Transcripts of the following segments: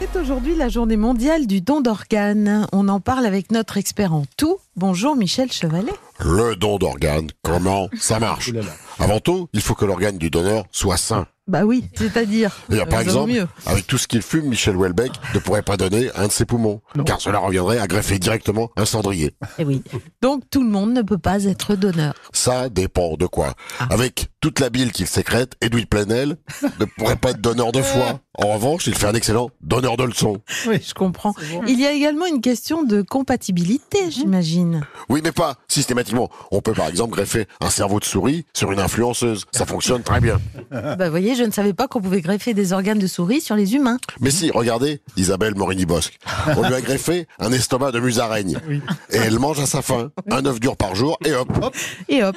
C'est aujourd'hui la journée mondiale du don d'organes. On en parle avec notre expert en tout. Bonjour Michel Chevalet. Le don d'organes, comment ça marche Avant tout, il faut que l'organe du donneur soit sain. Bah oui, c'est-à-dire. Et, par euh, exemple, mieux. avec tout ce qu'il fume, Michel Houellebecq ne pourrait pas donner un de ses poumons, car cela reviendrait à greffer directement un cendrier. Eh oui. Donc tout le monde ne peut pas être donneur. Ça dépend de quoi. Avec toute la bile qu'il sécrète, Edoui Plenel ne pourrait pas être donneur de foie. En revanche, il fait un excellent donneur de leçons. Oui, je comprends. Il y a également une question de compatibilité, j'imagine. Oui, mais pas systématiquement. On peut par exemple greffer un cerveau de souris sur une influenceuse. Ça fonctionne très bien. Bah voyez, je ne savais pas qu'on pouvait greffer des organes de souris sur les humains. Mais si, regardez, Isabelle Morini-Bosque. On lui a greffé un estomac de musaraigne. Et elle mange à sa faim. Un œuf dur par jour et hop. Et hop.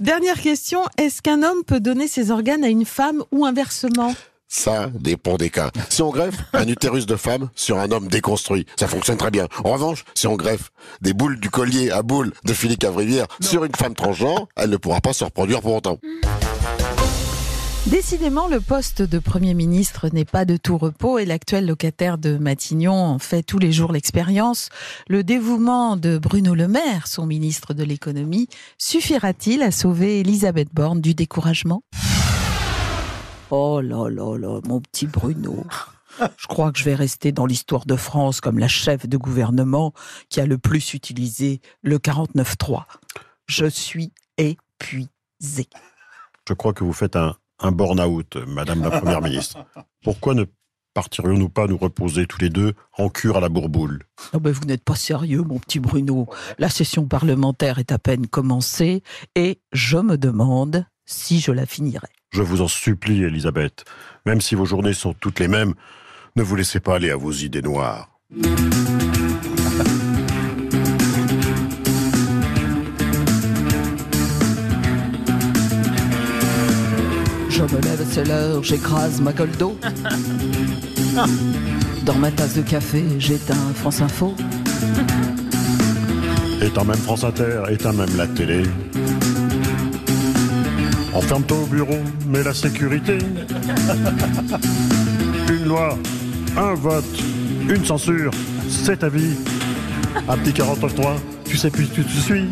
Dernière question, est-ce qu'un homme peut donner ses organes à une femme ou inversement? Ça dépend des cas. Si on greffe un utérus de femme sur un homme déconstruit, ça fonctionne très bien. En revanche, si on greffe des boules du collier à boules de Philippe Cavrivière sur une femme transgenre, elle ne pourra pas se reproduire pour autant. Décidément, le poste de Premier ministre n'est pas de tout repos et l'actuel locataire de Matignon en fait tous les jours l'expérience. Le dévouement de Bruno Le Maire, son ministre de l'économie, suffira-t-il à sauver Elisabeth Borne du découragement? Oh là là là, mon petit Bruno. Je crois que je vais rester dans l'histoire de France comme la chef de gouvernement qui a le plus utilisé le 49-3. Je suis épuisé. Je crois que vous faites un, un burn-out, Madame la Première ministre. Pourquoi ne partirions-nous pas nous reposer tous les deux en cure à la bourboule? Non, mais vous n'êtes pas sérieux, mon petit Bruno. La session parlementaire est à peine commencée et je me demande si je la finirai. Je vous en supplie, Elisabeth. Même si vos journées sont toutes les mêmes, ne vous laissez pas aller à vos idées noires. Je me lève, c'est l'heure, j'écrase ma gueule d'eau. Dans ma tasse de café, j'éteins France Info. Éteins même France Inter, éteins même la télé. Enferme-toi au bureau, mais la sécurité. Une loi, un vote, une censure, c'est ta vie. Un petit 49.3, tu sais plus tu te suis.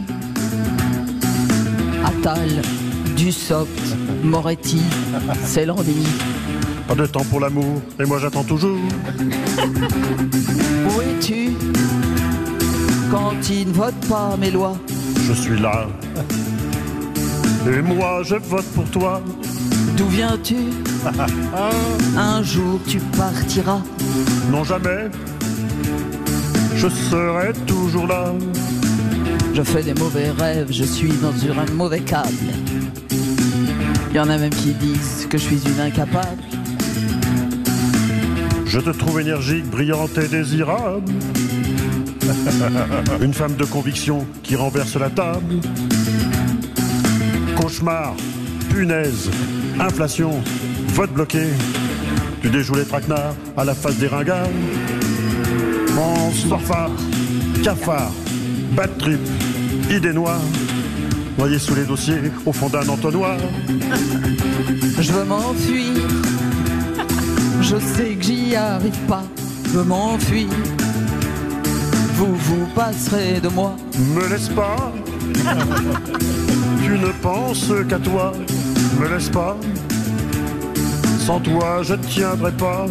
Attal, Dussopt, Moretti, c'est l'endémie. Pas de temps pour l'amour, et moi j'attends toujours. Où es-tu? Quand ils ne votent pas mes lois Je suis là. Et moi je vote pour toi. D'où viens-tu Un jour tu partiras. Non jamais. Je serai toujours là. Je fais des mauvais rêves, je suis dans un mauvais câble. Il y en a même qui disent que je suis une incapable. Je te trouve énergique, brillante et désirable. Une femme de conviction qui renverse la table. Cauchemar, punaise, inflation, vote bloqué. Tu déjoues les traquenards à la face des ringards. Monstre phare, cafard, bad trip, idée noire. Noyé sous les dossiers au fond d'un entonnoir. Je veux m'enfuir. Je sais que j'y arrive pas. Je veux m'enfuir. Vous vous passerez de moi. Me laisse pas. Tu ne penses qu'à toi. Me laisse pas. Sans toi, je ne tiendrai pas.